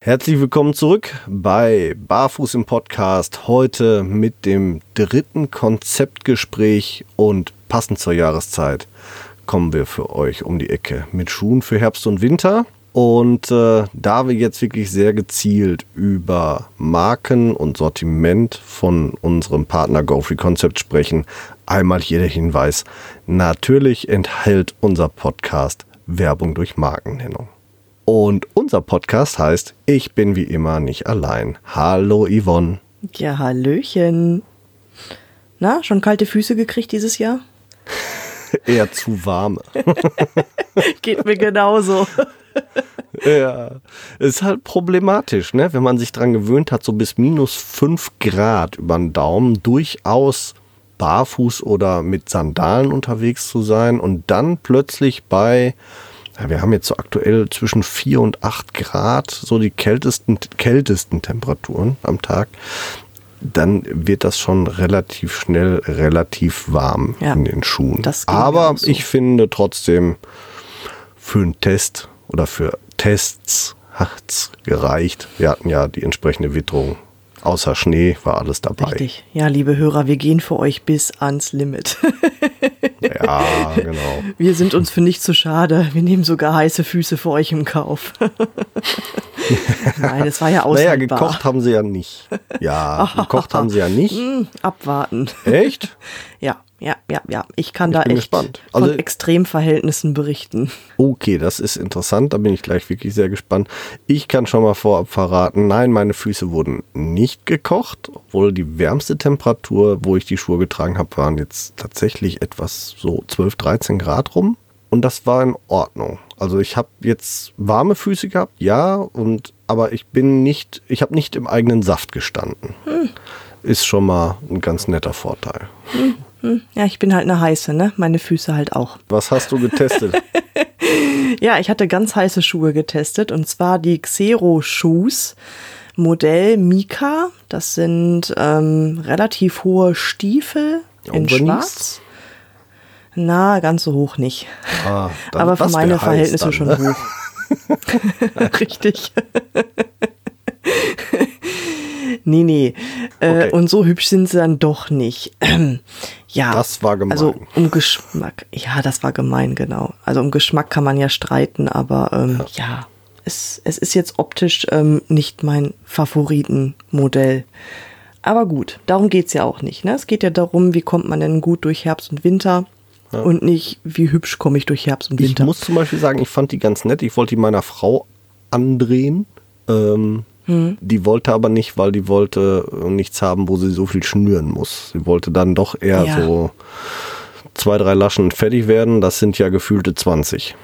Herzlich willkommen zurück bei Barfuß im Podcast. Heute mit dem dritten Konzeptgespräch und passend zur Jahreszeit kommen wir für euch um die Ecke mit Schuhen für Herbst und Winter. Und äh, da wir jetzt wirklich sehr gezielt über Marken und Sortiment von unserem Partner GoFree Concept sprechen, einmal hier der Hinweis. Natürlich enthält unser Podcast Werbung durch Markennennung. Und unser Podcast heißt Ich bin wie immer nicht allein. Hallo Yvonne. Ja, Hallöchen. Na, schon kalte Füße gekriegt dieses Jahr? Eher zu warme. Geht mir genauso. ja, ist halt problematisch, ne? wenn man sich dran gewöhnt hat, so bis minus 5 Grad über den Daumen durchaus barfuß oder mit Sandalen unterwegs zu sein und dann plötzlich bei, ja, wir haben jetzt so aktuell zwischen 4 und 8 Grad, so die kältesten, kältesten Temperaturen am Tag, dann wird das schon relativ schnell relativ warm ja, in den Schuhen. Aber so. ich finde trotzdem für einen Test oder für Tests hat es gereicht. Wir hatten ja die entsprechende Witterung. Außer Schnee war alles dabei. Richtig. Ja, liebe Hörer, wir gehen für euch bis ans Limit. ja, genau. Wir sind uns für nichts zu schade. Wir nehmen sogar heiße Füße für euch im Kauf. Nein, es war ja aushaltbar. Naja, gekocht haben sie ja nicht. Ja, gekocht haben sie ja nicht. Hm, abwarten. Echt? Ja ja, ja, ja. Ich kann ich da echt gespannt. Also, von Extremverhältnissen berichten. Okay, das ist interessant. Da bin ich gleich wirklich sehr gespannt. Ich kann schon mal vorab verraten, nein, meine Füße wurden nicht gekocht, obwohl die wärmste Temperatur, wo ich die Schuhe getragen habe, waren jetzt tatsächlich etwas so 12, 13 Grad rum. Und das war in Ordnung. Also ich habe jetzt warme Füße gehabt, ja, und aber ich bin nicht, ich habe nicht im eigenen Saft gestanden. Hm. Ist schon mal ein ganz netter Vorteil. Hm. Hm, ja, ich bin halt eine heiße, ne? Meine Füße halt auch. Was hast du getestet? ja, ich hatte ganz heiße Schuhe getestet und zwar die Xero Shoes Modell Mika. Das sind ähm, relativ hohe Stiefel in Schwarz. Na, ganz so hoch nicht. Ah, Aber für meine Verhältnisse dann, schon ne? hoch. Richtig. Nee, nee. Äh, okay. und so hübsch sind sie dann doch nicht. ja. Das war gemein. Also um Geschmack. Ja, das war gemein, genau. Also um Geschmack kann man ja streiten, aber ähm, ja. ja, es, es ist jetzt optisch ähm, nicht mein Favoritenmodell. Aber gut, darum geht es ja auch nicht. Ne? Es geht ja darum, wie kommt man denn gut durch Herbst und Winter. Ja. Und nicht, wie hübsch komme ich durch Herbst und Winter. Ich muss zum Beispiel sagen, ich fand die ganz nett. Ich wollte die meiner Frau andrehen. Ähm, hm. Die wollte aber nicht, weil die wollte nichts haben, wo sie so viel schnüren muss. Sie wollte dann doch eher ja. so zwei, drei Laschen fertig werden. Das sind ja gefühlte 20.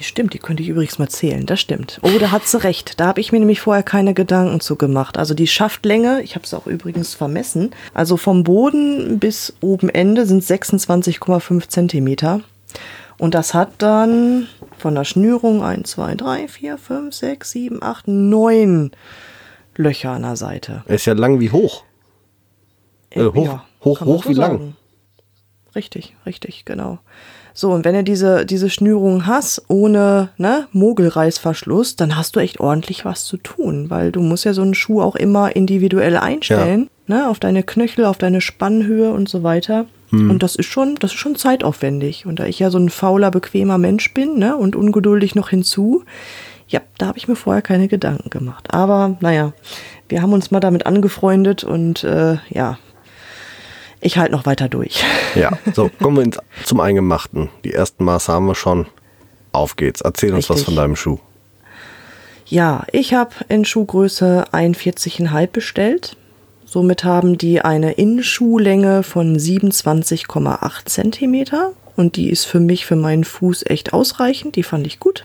Stimmt, die könnte ich übrigens mal zählen. Das stimmt. Oh, da hat sie recht. Da habe ich mir nämlich vorher keine Gedanken zu gemacht. Also die Schaftlänge, ich habe es auch übrigens vermessen. Also vom Boden bis oben Ende sind 26,5 Zentimeter. Und das hat dann von der Schnürung 1, 2, 3, 4, 5, 6, 7, 8, 9 Löcher an der Seite. Er ist ja lang wie hoch. Äh, hoch, ja, hoch, hoch wie sagen. lang. Richtig, richtig, genau. So, und wenn du diese, diese Schnürung hast, ohne ne, Mogelreißverschluss, dann hast du echt ordentlich was zu tun, weil du musst ja so einen Schuh auch immer individuell einstellen, ja. ne, auf deine Knöchel, auf deine Spannhöhe und so weiter. Hm. Und das ist schon, das ist schon zeitaufwendig. Und da ich ja so ein fauler, bequemer Mensch bin, ne, und ungeduldig noch hinzu, ja, da habe ich mir vorher keine Gedanken gemacht. Aber naja, wir haben uns mal damit angefreundet und äh, ja, ich halte noch weiter durch. Ja, so kommen wir ins, zum Eingemachten. Die ersten Maße haben wir schon. Auf geht's. Erzähl uns Richtig. was von deinem Schuh. Ja, ich habe in Schuhgröße 41,5 bestellt. Somit haben die eine Innenschuhlänge von 27,8 cm und die ist für mich, für meinen Fuß echt ausreichend. Die fand ich gut.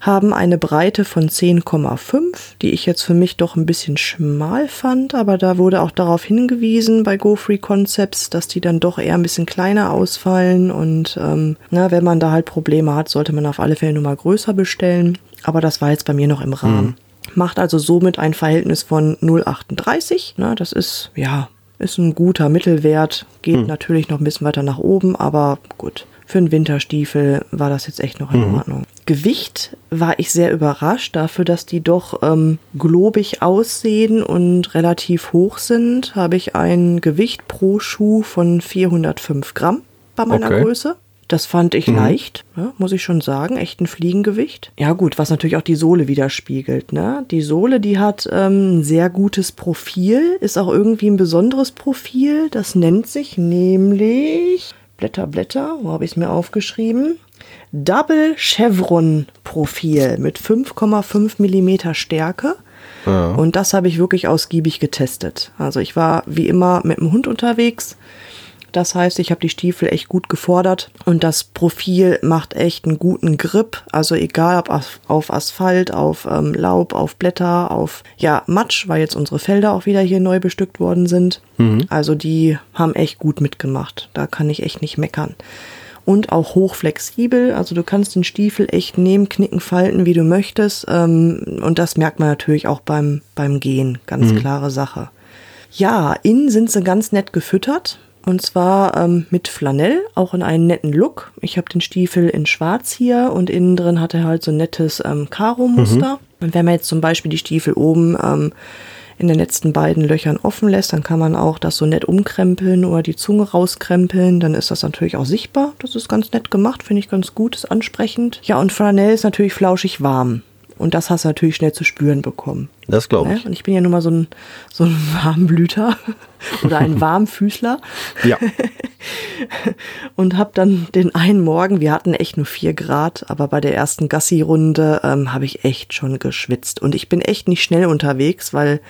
haben eine Breite von 10,5, die ich jetzt für mich doch ein bisschen schmal fand, aber da wurde auch darauf hingewiesen bei GoFree Concepts, dass die dann doch eher ein bisschen kleiner ausfallen und ähm, na, wenn man da halt Probleme hat, sollte man auf alle Fälle nur mal größer bestellen. Aber das war jetzt bei mir noch im Rahmen. Macht also somit ein Verhältnis von 0,38. Na, das ist, ja, ist ein guter Mittelwert. Geht mhm. natürlich noch ein bisschen weiter nach oben, aber gut. Für einen Winterstiefel war das jetzt echt noch in mhm. Ordnung. Gewicht war ich sehr überrascht dafür, dass die doch ähm, globig aussehen und relativ hoch sind. Habe ich ein Gewicht pro Schuh von 405 Gramm bei meiner okay. Größe. Das fand ich mhm. leicht, ja, muss ich schon sagen. Echt ein Fliegengewicht. Ja, gut, was natürlich auch die Sohle widerspiegelt. Ne? Die Sohle, die hat ähm, ein sehr gutes Profil, ist auch irgendwie ein besonderes Profil. Das nennt sich nämlich. Blätter, Blätter, wo habe ich es mir aufgeschrieben? Double Chevron Profil mit 5,5 Millimeter Stärke. Ja. Und das habe ich wirklich ausgiebig getestet. Also ich war wie immer mit dem Hund unterwegs das heißt, ich habe die Stiefel echt gut gefordert und das Profil macht echt einen guten Grip. Also egal ob auf Asphalt, auf ähm, Laub, auf Blätter, auf ja Matsch, weil jetzt unsere Felder auch wieder hier neu bestückt worden sind. Mhm. Also die haben echt gut mitgemacht. Da kann ich echt nicht meckern und auch hochflexibel. Also du kannst den Stiefel echt nehmen, knicken, falten, wie du möchtest. Ähm, und das merkt man natürlich auch beim, beim Gehen. Ganz mhm. klare Sache. Ja, innen sind sie ganz nett gefüttert. Und zwar ähm, mit Flanell, auch in einem netten Look. Ich habe den Stiefel in schwarz hier und innen drin hat er halt so ein nettes ähm, Karo-Muster. Mhm. Und wenn man jetzt zum Beispiel die Stiefel oben ähm, in den letzten beiden Löchern offen lässt, dann kann man auch das so nett umkrempeln oder die Zunge rauskrempeln. Dann ist das natürlich auch sichtbar. Das ist ganz nett gemacht, finde ich ganz gut, ist ansprechend. Ja, und Flanell ist natürlich flauschig warm. Und das hast du natürlich schnell zu spüren bekommen. Das glaube ich. Und ich bin ja nun mal so ein, so ein Warmblüter oder ein Warmfüßler. ja. und habe dann den einen Morgen, wir hatten echt nur vier Grad, aber bei der ersten Gassi-Runde ähm, habe ich echt schon geschwitzt. Und ich bin echt nicht schnell unterwegs, weil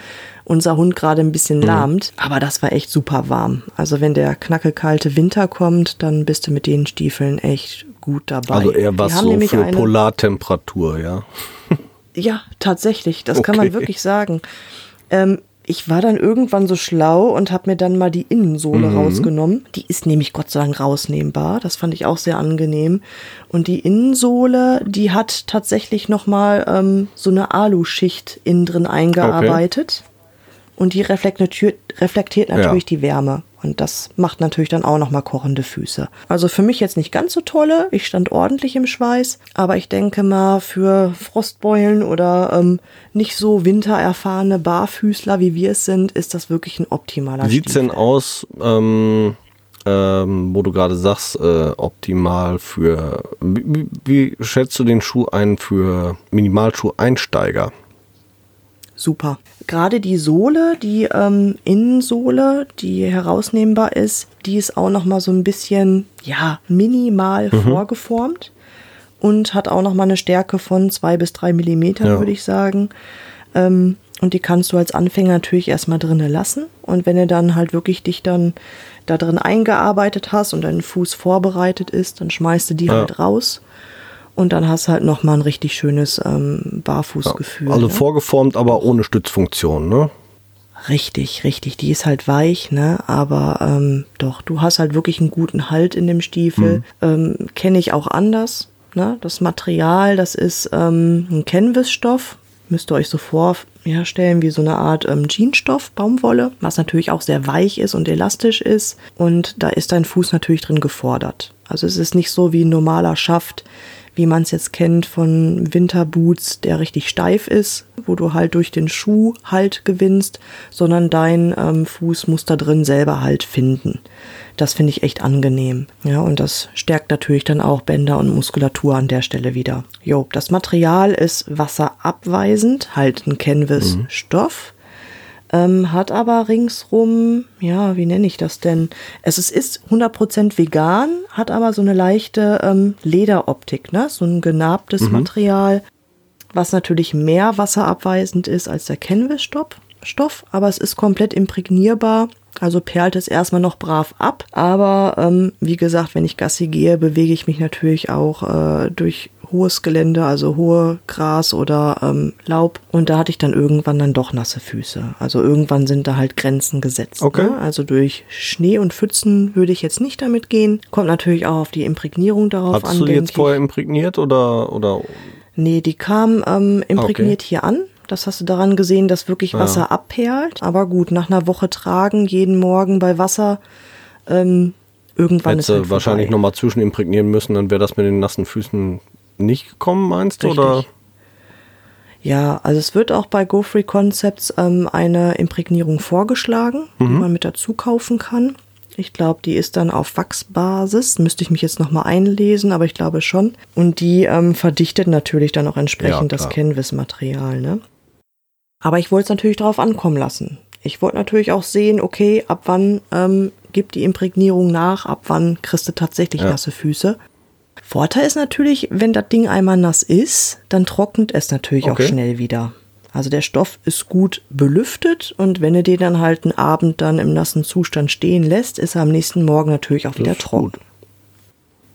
unser Hund gerade ein bisschen mhm. lahmt. Aber das war echt super warm. Also wenn der knackelkalte Winter kommt, dann bist du mit den Stiefeln echt gut dabei. Also eher was so für eine, Polartemperatur, ja. Ja, tatsächlich, das okay. kann man wirklich sagen. Ähm, ich war dann irgendwann so schlau und habe mir dann mal die Innensohle mhm. rausgenommen. Die ist nämlich Gott sei Dank rausnehmbar. Das fand ich auch sehr angenehm. Und die Innensohle, die hat tatsächlich noch mal ähm, so eine Aluschicht innen drin eingearbeitet. Okay. Und die reflektiert, reflektiert natürlich ja. die Wärme. Und das macht natürlich dann auch nochmal kochende Füße. Also für mich jetzt nicht ganz so tolle. Ich stand ordentlich im Schweiß. Aber ich denke mal, für Frostbeulen oder ähm, nicht so wintererfahrene Barfüßler, wie wir es sind, ist das wirklich ein optimaler Wie sieht's denn aus, ähm, ähm, wo du gerade sagst, äh, optimal für, wie, wie schätzt du den Schuh ein für Minimalschuh-Einsteiger? Super. Gerade die Sohle, die ähm, Innensohle, die herausnehmbar ist, die ist auch noch mal so ein bisschen ja minimal mhm. vorgeformt und hat auch noch mal eine Stärke von zwei bis drei Millimetern, ja. würde ich sagen. Ähm, und die kannst du als Anfänger natürlich erstmal drinnen lassen. Und wenn du dann halt wirklich dich dann da drin eingearbeitet hast und dein Fuß vorbereitet ist, dann schmeißt du die ja. halt raus und dann hast du halt nochmal ein richtig schönes ähm, Barfußgefühl. Ja, also ne? vorgeformt, aber ohne Stützfunktion, ne? Richtig, richtig. Die ist halt weich, ne? Aber ähm, doch, du hast halt wirklich einen guten Halt in dem Stiefel. Mhm. Ähm, Kenne ich auch anders. Ne? Das Material, das ist ähm, ein Canvas-Stoff. Müsst ihr euch so vorstellen wie so eine Art ähm, Jeansstoff, Baumwolle, was natürlich auch sehr weich ist und elastisch ist. Und da ist dein Fuß natürlich drin gefordert. Also es ist nicht so wie ein normaler Schaft, wie man es jetzt kennt von Winterboots, der richtig steif ist, wo du halt durch den Schuh Halt gewinnst, sondern dein ähm, Fuß muss da drin selber Halt finden. Das finde ich echt angenehm. Ja, und das stärkt natürlich dann auch Bänder und Muskulatur an der Stelle wieder. Jo, das Material ist wasserabweisend, halt ein Canvas-Stoff. Mhm ähm, hat aber ringsrum, ja, wie nenne ich das denn? Es ist 100% vegan, hat aber so eine leichte ähm, Lederoptik, ne? so ein genabtes mhm. Material, was natürlich mehr wasserabweisend ist als der Canvas-Stoff, Stoff, aber es ist komplett imprägnierbar. Also perlt es erstmal noch brav ab. Aber ähm, wie gesagt, wenn ich Gassi gehe, bewege ich mich natürlich auch äh, durch hohes Gelände, also hohe Gras oder ähm, Laub. Und da hatte ich dann irgendwann dann doch nasse Füße. Also irgendwann sind da halt Grenzen gesetzt. Okay. Ne? Also durch Schnee und Pfützen würde ich jetzt nicht damit gehen. Kommt natürlich auch auf die Imprägnierung darauf Hattest an. du die denke jetzt vorher imprägniert oder, oder Nee, die kam ähm, imprägniert hier an. Das hast du daran gesehen, dass wirklich Wasser abperlt. Aber gut, nach einer Woche tragen, jeden Morgen bei Wasser, ähm, irgendwann hättest ist du halt wahrscheinlich nochmal zwischen imprägnieren müssen, dann wäre das mit den nassen Füßen nicht gekommen, meinst du? Richtig. Oder? Ja, also es wird auch bei GoFree Concepts ähm, eine Imprägnierung vorgeschlagen, die man mit dazu kaufen kann. Ich glaube, die ist dann auf Wachsbasis. Müsste ich mich jetzt nochmal einlesen, aber ich glaube schon. Und die ähm, verdichtet natürlich dann auch entsprechend Ja, das. Canvas-Material. Ne? Aber ich wollte es natürlich darauf ankommen lassen. Ich wollte natürlich auch sehen, okay, ab wann ähm, gibt die Imprägnierung nach, ab wann kriegst du tatsächlich Ja. nasse Füße. Vorteil ist natürlich, wenn das Ding einmal nass ist, dann trocknet es natürlich Okay. auch schnell wieder. Also der Stoff ist gut belüftet und wenn du den dann halt einen Abend dann im nassen Zustand stehen lässt, ist er am nächsten Morgen natürlich auch wieder ist trocken. gut.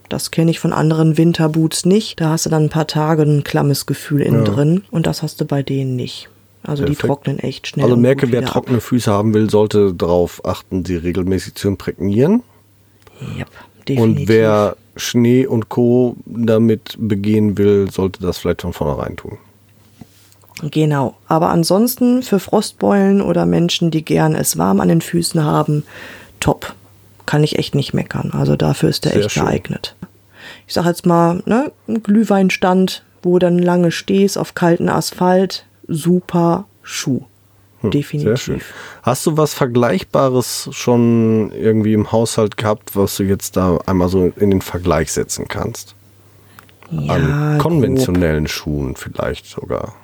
Das kenne ich von anderen Winterboots nicht. Da hast du dann ein paar Tage ein klammes Gefühl innen Ja. drin und das hast du bei denen nicht. Also die Perfekt. trocknen echt schnell. Also merke, wer wieder ab. trockene Füße haben will, sollte darauf achten, sie regelmäßig zu imprägnieren. Yep, definitiv. Und wer Schnee und Co. damit begehen will, sollte das vielleicht von vornherein tun. Genau. Aber ansonsten für Frostbeulen oder Menschen, die gern es warm an den Füßen haben, top. Kann ich echt nicht meckern. Also dafür ist der Sehr echt schön. geeignet. Ich sag jetzt mal, ne, ein Glühweinstand, wo dann lange stehst auf kalten Asphalt, super Schuh. Definitiv. Hm, Sehr schön. Hast du was Vergleichbares schon irgendwie im Haushalt gehabt, was du jetzt da einmal so in den Vergleich setzen kannst? Ja, An grob. konventionellen Schuhen vielleicht sogar.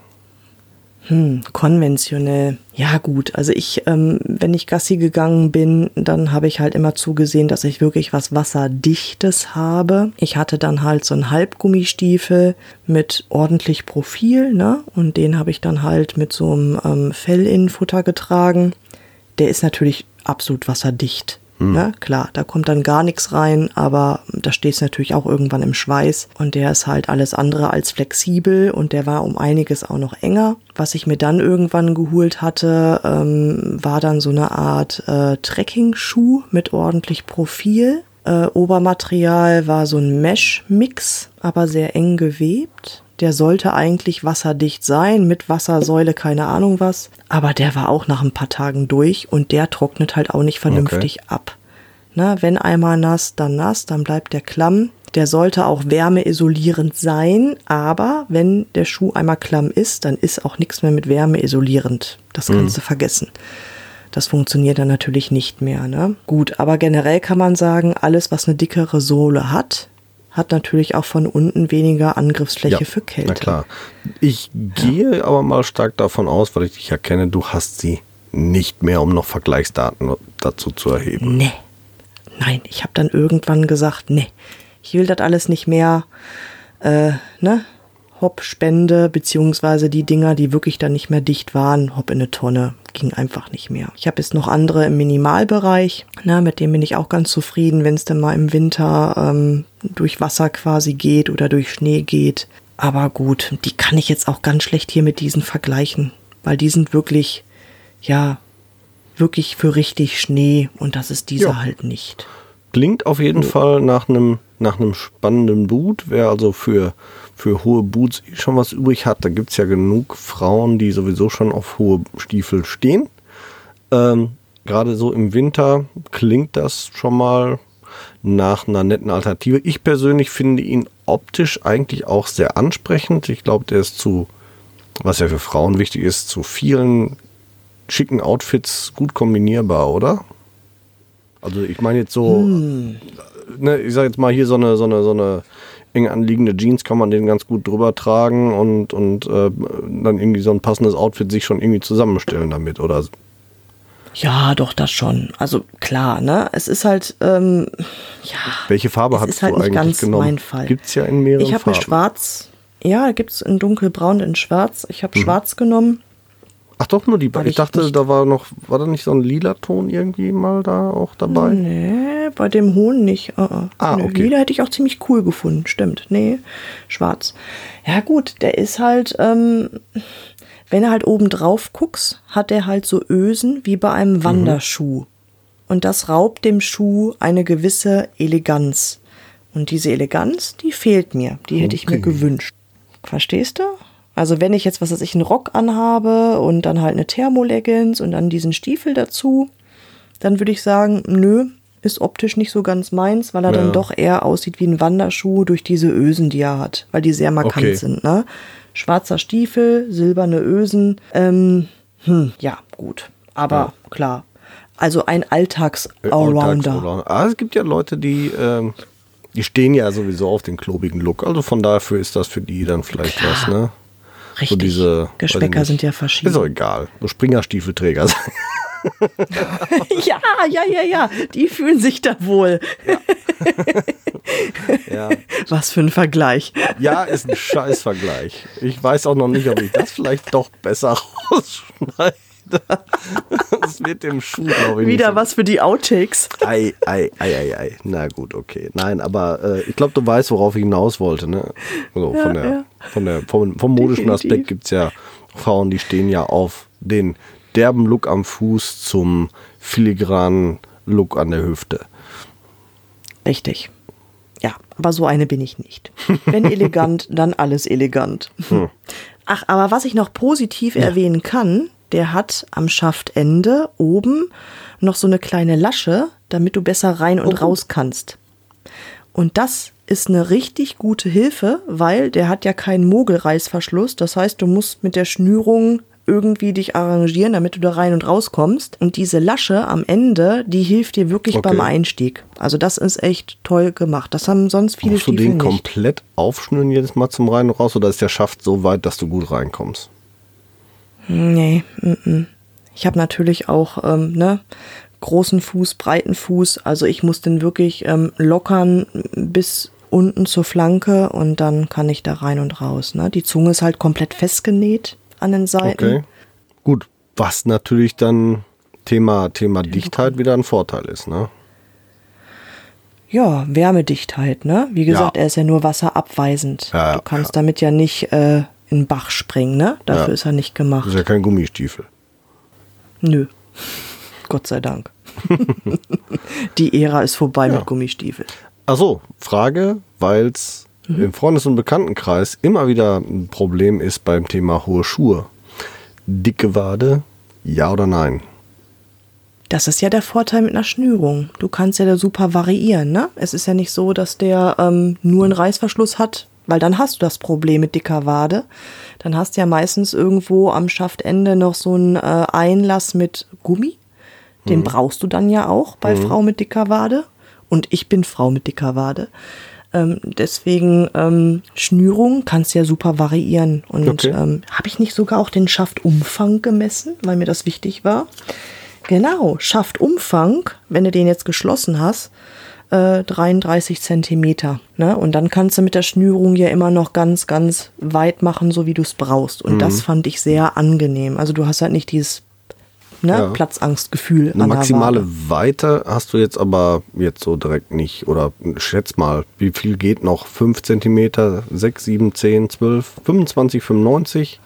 Konventionell. Ja gut, also ich, ähm, wenn ich Gassi gegangen bin, dann habe ich halt immer zugesehen, dass ich wirklich was Wasserdichtes habe. Ich hatte dann halt so einen Halbgummistiefel mit ordentlich Profil, ne? Und den habe ich dann halt mit so einem ähm, Fellinnenfutter getragen. Der ist natürlich absolut wasserdicht. Ne? Klar, da kommt dann gar nichts rein, aber da steht es natürlich auch irgendwann im Schweiß und der ist halt alles andere als flexibel und der war um einiges auch noch enger. Was ich mir dann irgendwann geholt hatte, ähm, war dann so eine Art äh, Trekking-Schuh mit ordentlich Profil. Äh, Obermaterial war so ein Mesh-Mix, aber sehr eng gewebt. Der sollte eigentlich wasserdicht sein, mit Wassersäule, keine Ahnung was. Aber der war auch nach ein paar Tagen durch und der trocknet halt auch nicht vernünftig ab. Na, wenn einmal nass, dann nass, dann bleibt der klamm. Der sollte auch wärmeisolierend sein, aber wenn der Schuh einmal klamm ist, dann ist auch nichts mehr mit wärmeisolierend. Das kannst du vergessen. Das funktioniert dann natürlich nicht mehr. Ne? Gut, aber generell kann man sagen, alles, was eine dickere Sohle hat, hat natürlich auch von unten weniger Angriffsfläche für Kälte. Na klar. Ich gehe aber mal stark davon aus, weil ich dich ja kenne, du hast sie nicht mehr, um noch Vergleichsdaten dazu zu erheben. Nee. Nein, ich habe dann irgendwann gesagt, nee, ich will das alles nicht mehr, äh, ne? Hopp, Spende, beziehungsweise die Dinger, die wirklich dann nicht mehr dicht waren, hopp in eine Tonne, ging einfach nicht mehr. Ich habe jetzt noch andere im Minimalbereich, ne, mit denen bin ich auch ganz zufrieden, wenn es dann mal im Winter ähm, durch Wasser quasi geht oder durch Schnee geht. Aber gut, die kann ich jetzt auch ganz schlecht hier mit diesen vergleichen, weil die sind wirklich, ja, wirklich für richtig Schnee und das ist dieser Ja. halt nicht. Klingt auf jeden Fall nach einem nach einem spannenden Boot. Wer also für, für hohe Boots schon was übrig hat, da gibt es ja genug Frauen, die sowieso schon auf hohe Stiefel stehen. Ähm, Gerade so im Winter klingt das schon mal nach einer netten Alternative. Ich persönlich finde ihn optisch eigentlich auch sehr ansprechend. Ich glaube, der ist zu, was ja für Frauen wichtig ist, zu vielen schicken Outfits gut kombinierbar, oder? Also ich meine jetzt so, ne, ich sag jetzt mal hier so eine, so eine, so eine eng anliegende Jeans kann man den ganz gut drüber tragen und, und äh, dann irgendwie so ein passendes Outfit sich schon irgendwie zusammenstellen damit, oder? Ja, doch, das schon. Also klar, ne? Es ist halt, ähm, ja. Welche Farbe Es hast ist halt du nicht eigentlich ganz genommen? mein Fall. Gibt's ja in mehreren Ich habe mir schwarz, ja, gibt's in dunkelbraun in schwarz. Ich Mhm. habe schwarz genommen. Ach doch, nur die beiden. Ich dachte, da war noch, war da nicht so ein lila Ton irgendwie mal da auch dabei? Nee, bei dem Hohn nicht. Uh -uh. Ah, Nö, okay. Lila hätte ich auch ziemlich cool gefunden, stimmt. Nee, schwarz. Ja gut, der ist halt, ähm, wenn er halt oben drauf guckst, hat er halt so Ösen wie bei einem Mhm. Wanderschuh. Und das raubt dem Schuh eine gewisse Eleganz. Und diese Eleganz, die fehlt mir. Die hätte ich mir gewünscht. Verstehst du? Also wenn ich jetzt, was weiß ich, einen Rock anhabe und dann halt eine Thermoleggings und dann diesen Stiefel dazu, dann würde ich sagen, nö, ist optisch nicht so ganz meins, weil er Ja. dann doch eher aussieht wie ein Wanderschuh durch diese Ösen, die er hat, weil die sehr markant Okay. sind. Ne? Schwarzer Stiefel, silberne Ösen, ähm, hm, ja, gut. Aber klar, also ein Äh, Alltags-Allrounder. Alltags-Allrounder. Ah, es gibt ja Leute, die, ähm, die stehen ja sowieso auf den klobigen Look. Also von dafür ist das für die dann vielleicht Klar. was, ne? Richtig. So diese, nicht. sind ja Ist doch verschieden. egal. So Springerstiefelträger. ja, ja, ja, ja. Die fühlen sich da wohl. ja. Was für ein Vergleich. ja, ist ein Scheißvergleich. Ich weiß auch noch nicht, ob ich das vielleicht doch besser rausschneide. Das wird dem Schuh, glaube ich, Wieder was für die Outtakes. Ei, ei, ei, ei, ei. Na gut, okay. Nein, aber äh, ich glaube, du weißt, worauf ich hinaus wollte. Ne? Also Ja, von der, ja. Von der, vom, vom modischen Definitiv. Aspekt gibt es ja Frauen, die stehen ja auf den derben Look am Fuß zum filigranen Look an der Hüfte. Richtig. Ja, aber so eine bin ich nicht. Wenn elegant, dann alles elegant. Ach, aber was ich noch positiv erwähnen kann, der hat am Schaftende oben noch so eine kleine Lasche, damit du besser rein und Oh. raus kannst. Und das ist eine richtig gute Hilfe, weil der hat ja keinen Mogelreißverschluss. Das heißt, du musst mit der Schnürung irgendwie dich arrangieren, damit du da rein und raus kommst. Und diese Lasche am Ende, die hilft dir wirklich Okay. beim Einstieg. Also das ist echt toll gemacht. Das haben sonst viele Musst du Stiefel den nicht. komplett aufschnüren jedes Mal zum Rein und Raus oder ist der Schaft so weit, dass du gut reinkommst? Nee, mm, mm. ich habe natürlich auch ähm, ne, großen Fuß, breiten Fuß. Also ich muss den wirklich ähm, lockern bis unten zur Flanke und dann kann ich da rein und raus. Ne? Die Zunge ist halt komplett festgenäht an den Seiten. Okay. Gut, was natürlich dann Thema, Thema Dichtheit wieder ein Vorteil ist, ne? Ja, Wärmedichtheit, ne? Wie gesagt, Ja. er ist ja nur wasserabweisend. Ja, ja, du kannst damit ja nicht äh, in den Bach springen, ne? Dafür Ja. ist er nicht Das gemacht. ist ja kein Gummistiefel. Nö. Gott sei Dank. Die Ära ist vorbei mit Gummistiefel. Achso, Frage, weil es Mhm. im Freundes- und Bekanntenkreis immer wieder ein Problem ist beim Thema hohe Schuhe. Dicke Wade, ja oder nein? Das ist ja der Vorteil mit einer Schnürung. Du kannst ja da super variieren, ne? Es ist ja nicht so, dass der ähm, nur einen Reißverschluss hat, weil dann hast du das Problem mit dicker Wade. Dann hast du ja meistens irgendwo am Schaftende noch so einen äh, Einlass mit Gummi. Den brauchst du dann ja auch bei Frau mit dicker Wade. Und ich bin Frau mit dicker Wade. Ähm, deswegen ähm, Schnürung kannst du ja super variieren. Und Okay. ähm, habe ich nicht sogar auch den Schaftumfang gemessen, weil mir das wichtig war? Genau, Schaftumfang, wenn du den jetzt geschlossen hast, äh, 33 Zentimeter. Ne? Und dann kannst du mit der Schnürung ja immer noch ganz, ganz weit machen, so wie du es brauchst. Und das fand ich sehr angenehm. Also du hast halt nicht dieses ne, Ja. Platzangstgefühl. Eine maximale. Weite hast du jetzt aber jetzt so direkt nicht. Oder schätz mal, wie viel geht noch? 5 Zentimeter, 6, 7, 10, 12, 25, 95?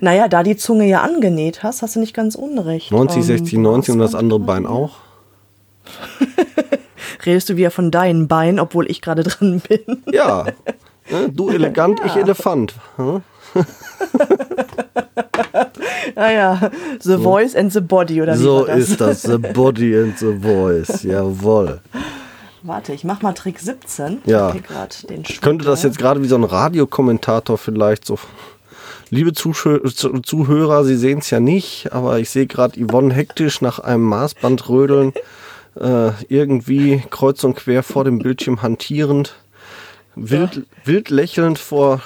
Naja, da die Zunge ja angenäht hast, hast du nicht ganz unrecht. 90, Ähm, 60, 90 und das andere. Bein auch? Redest du wieder von deinen Beinen, obwohl ich gerade dran bin? Ja. Ne, Du elegant, ich Elefant. Hm? Naja, The Voice and the Body, oder wie So das? ist das. The body and the voice. Jawohl. Warte, ich mach mal Trick 17. Ja. Ich könnte das jetzt gerade wie so ein Radiokommentator vielleicht so. Liebe Zuschö Zu- Zuhörer, Sie sehen es ja nicht, aber ich sehe gerade Yvonne hektisch nach einem Maßband rödeln, äh, irgendwie kreuz und quer vor dem Bildschirm hantierend, wild, wild lächelnd vor.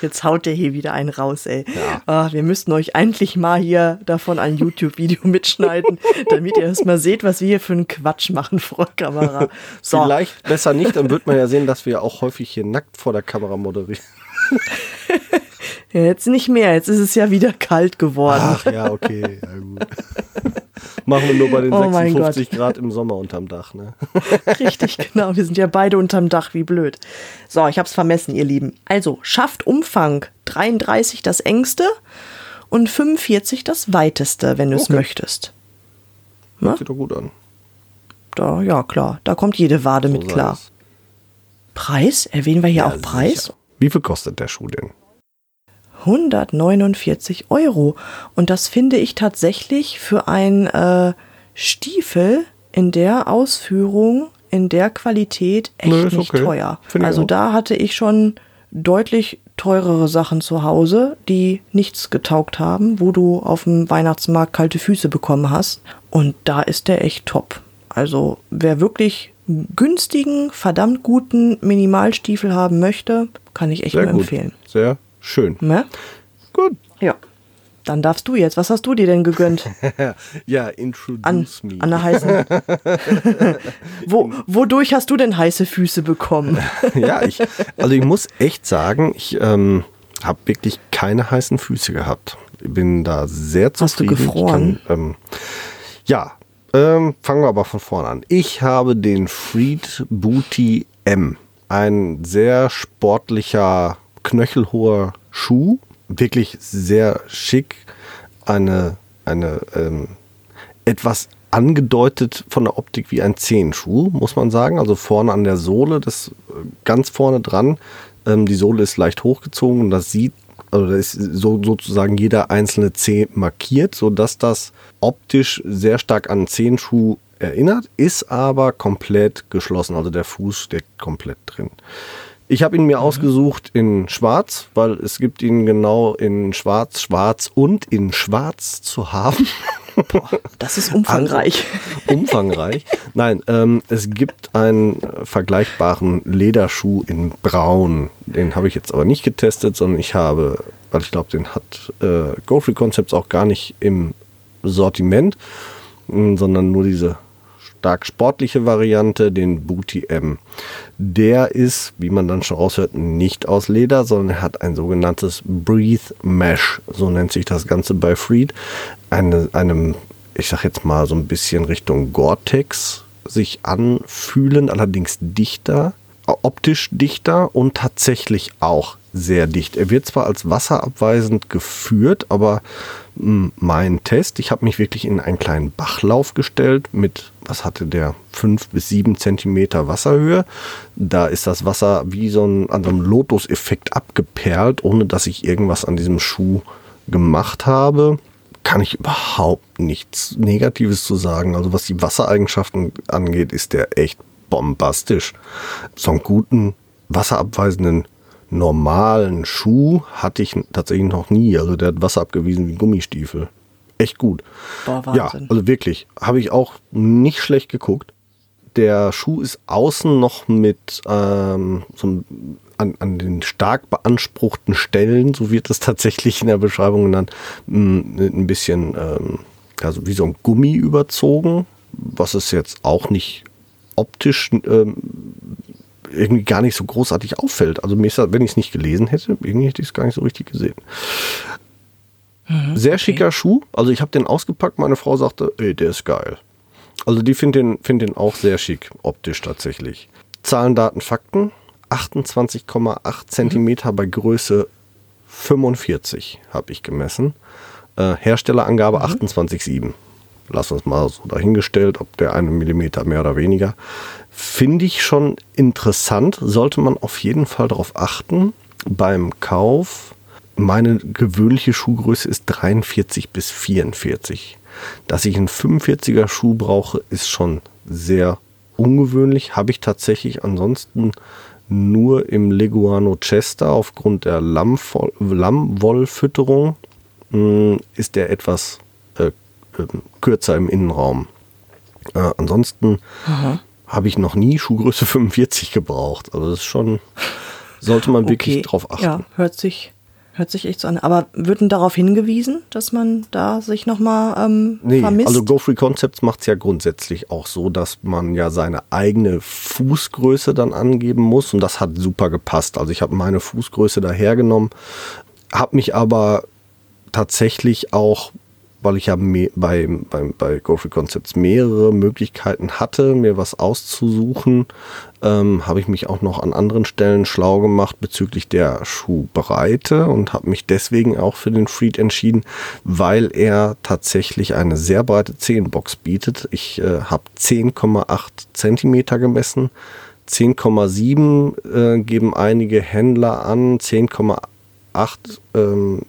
Jetzt haut der hier wieder einen raus, ey. Ah, wir müssten euch eigentlich mal hier davon ein YouTube-Video mitschneiden, damit ihr erst mal seht, was wir hier für einen Quatsch machen vor der Kamera. So, Vielleicht besser nicht, dann wird man ja sehen, dass wir auch häufig hier nackt vor der Kamera moderieren. Ja, jetzt nicht mehr, jetzt ist es ja wieder kalt geworden. Ach ja, okay. Ja, gut. Machen wir nur bei den Oh mein 56 Grad im Sommer unterm Dach, ne? Richtig, genau. Wir sind ja beide unterm Dach, wie blöd. So, ich hab's vermessen, ihr Lieben. Also, schafft Umfang 33 das engste und 45 das weiteste, wenn du es Okay. möchtest. Ne? Sieht doch gut an. Da, ja, klar. Da kommt jede Wade So mit klar. Preis? Erwähnen wir hier Ja, auch Preis? sicher. Wie viel kostet der Schuh denn? 149 Euro. Und das finde ich tatsächlich für ein äh, Stiefel in der Ausführung, in der Qualität echt Nö, nicht okay. teuer. Finde ich Also da hatte ich schon deutlich teurere Sachen zu Hause, die nichts getaugt haben, wo du auf dem Weihnachtsmarkt kalte Füße bekommen hast. Und da ist der echt top. Also wer wirklich günstigen, verdammt guten Minimalstiefel haben möchte, kann ich echt Sehr nur gut. empfehlen. Sehr schön. Ne? Gut. Ja. Dann darfst du jetzt. Was hast du dir denn gegönnt? ja, introduce An, me. an der heißen. Wo, wodurch hast du denn heiße Füße bekommen? ja, ich, also ich muss echt sagen, ich ähm, habe wirklich keine heißen Füße gehabt. Ich bin da sehr Hast du zufrieden. gefroren? Kann, ähm, ja, ähm, fangen wir aber von vorne an. Ich habe den Freed Booty M. Ein sehr sportlicher, knöchelhoher Schuh. Wirklich sehr schick. Eine, eine ähm, etwas angedeutet von der Optik wie ein Zehenschuh, muss man sagen. Also vorne an der Sohle, das äh, ganz vorne dran. Ähm, die Sohle ist leicht hochgezogen und das sieht, also da ist so, sozusagen jeder einzelne Zeh markiert, sodass das optisch sehr stark an Zehenschuh erinnert, ist aber komplett geschlossen. Also der Fuß steckt komplett drin. Ich habe ihn mir ausgesucht in Schwarz, weil es gibt ihn genau in Schwarz, Schwarz und in Schwarz zu haben. Das ist umfangreich. Also, umfangreich. Nein, ähm, es gibt einen vergleichbaren Lederschuh in Braun. Den habe ich jetzt aber nicht getestet, sondern ich habe, weil ich glaube, den hat äh, GoFree Concepts auch gar nicht im Sortiment, sondern nur diese stark sportliche Variante, den Booty M. Der ist, wie man dann schon raushört, nicht aus Leder, sondern er hat ein sogenanntes Breathe Mesh, so nennt sich das Ganze bei Freed. Eine, einem, ich sag jetzt mal so ein bisschen Richtung Gore-Tex sich anfühlen, allerdings dichter, optisch dichter und tatsächlich auch sehr dicht. Er wird zwar als wasserabweisend geführt, aber mein Test, ich habe mich wirklich in einen kleinen Bachlauf gestellt mit, was hatte der, fünf bis sieben Zentimeter Wasserhöhe. Da ist das Wasser wie so ein, an so einem Lotus-Effekt abgeperlt, ohne dass ich irgendwas an diesem Schuh gemacht habe. Kann ich überhaupt nichts Negatives zu sagen. Also was die Wassereigenschaften angeht, ist der echt bombastisch. So einen guten, wasserabweisenden normalen Schuh hatte ich tatsächlich noch nie. Also der hat Wasser abgewiesen wie Gummistiefel. Echt gut. Boah, Ja, Wahnsinn. also wirklich. Habe ich auch nicht schlecht geguckt. Der Schuh ist außen noch mit ähm, so einem- an, an den stark beanspruchten Stellen, so wird es tatsächlich in der Beschreibung genannt, m, mit ein bisschen, ähm, also wie so ein Gummi überzogen, was es jetzt auch nicht optisch ähm, irgendwie gar nicht so großartig auffällt. Also mir ist das, wenn ich es nicht gelesen hätte, irgendwie hätte ich es gar nicht so richtig gesehen. Sehr schicker Schuh. Also ich habe den ausgepackt, meine Frau sagte, ey, der ist geil. Also die findet den, find den auch sehr schick, optisch tatsächlich. Zahlen, Daten, Fakten. 28,8 Zentimeter bei Größe 45 habe ich gemessen. Äh, Herstellerangabe 28,7. Lass uns mal so dahingestellt, ob der eine Millimeter mehr oder weniger. Finde ich schon interessant. Sollte man auf jeden Fall darauf achten beim Kauf. Meine gewöhnliche Schuhgröße ist 43 bis 44. Dass ich einen 45er Schuh brauche, ist schon sehr ungewöhnlich. Habe ich tatsächlich ansonsten nur im Leguano Chester aufgrund der Lammwollfütterung mh, ist der etwas äh, ähm, kürzer im Innenraum. Äh, ansonsten habe ich noch nie Schuhgröße 45 gebraucht. Also das ist schon, sollte man wirklich drauf achten. Ja, hört sich, Hört sich echt so an. Aber wird denn darauf hingewiesen, dass man da sich nochmal ähm, Nee, vermisst? also Go Free Concepts macht es ja grundsätzlich auch so, dass man ja seine eigene Fußgröße dann angeben muss und das hat super gepasst. Also ich habe meine Fußgröße dahergenommen, habe mich aber tatsächlich auch, weil ich ja bei, bei, bei Go Concepts mehrere Möglichkeiten hatte, mir was auszusuchen, ähm, habe ich mich auch noch an anderen Stellen schlau gemacht bezüglich der Schuhbreite und habe mich deswegen auch für den Freed entschieden, weil er tatsächlich eine sehr breite Zehenbox bietet. Ich äh, habe 10,8 Zentimeter gemessen. 10,7 äh, geben einige Händler an, 10,8 ähm,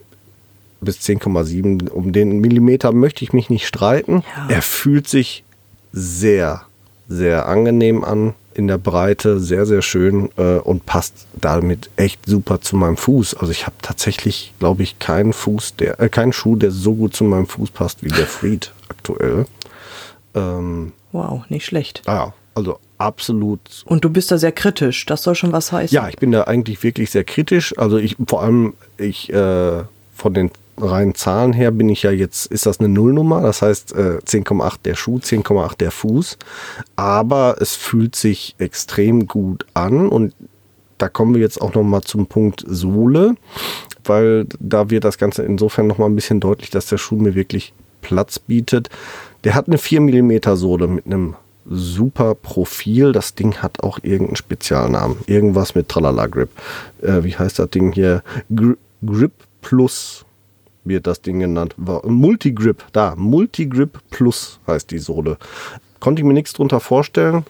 bis 10,7. Um den Millimeter möchte ich mich nicht streiten. Ja. Er fühlt sich sehr, sehr angenehm an in der Breite, sehr, sehr schön äh, und passt damit echt super zu meinem Fuß. Also ich habe tatsächlich, glaube ich, keinen Fuß, der, äh, keinen Schuh, der so gut zu meinem Fuß passt wie der Freed aktuell. Ähm, wow, nicht schlecht. ja, also absolut Und du bist da sehr kritisch. Das soll schon was heißen. ja, ich bin da eigentlich wirklich sehr kritisch. Also ich vor allem ich äh, von den reinen Zahlen her bin ich ja jetzt ist das eine Nullnummer, das heißt äh, 10,8 der Schuh, 10,8 der Fuß, aber es fühlt sich extrem gut an und da kommen wir jetzt auch noch mal zum Punkt Sohle, weil da wird das Ganze insofern noch mal ein bisschen deutlich, dass der Schuh mir wirklich Platz bietet. Der hat eine 4 mm Sohle mit einem super Profil. Das Ding hat auch irgendeinen Spezialnamen. Irgendwas mit Tralala Grip. Äh, wie heißt das Ding hier? Gri Grip Plus wird das Ding genannt. War- Multigrip, da. Multigrip Plus heißt die Sohle. Konnte ich mir nichts drunter vorstellen.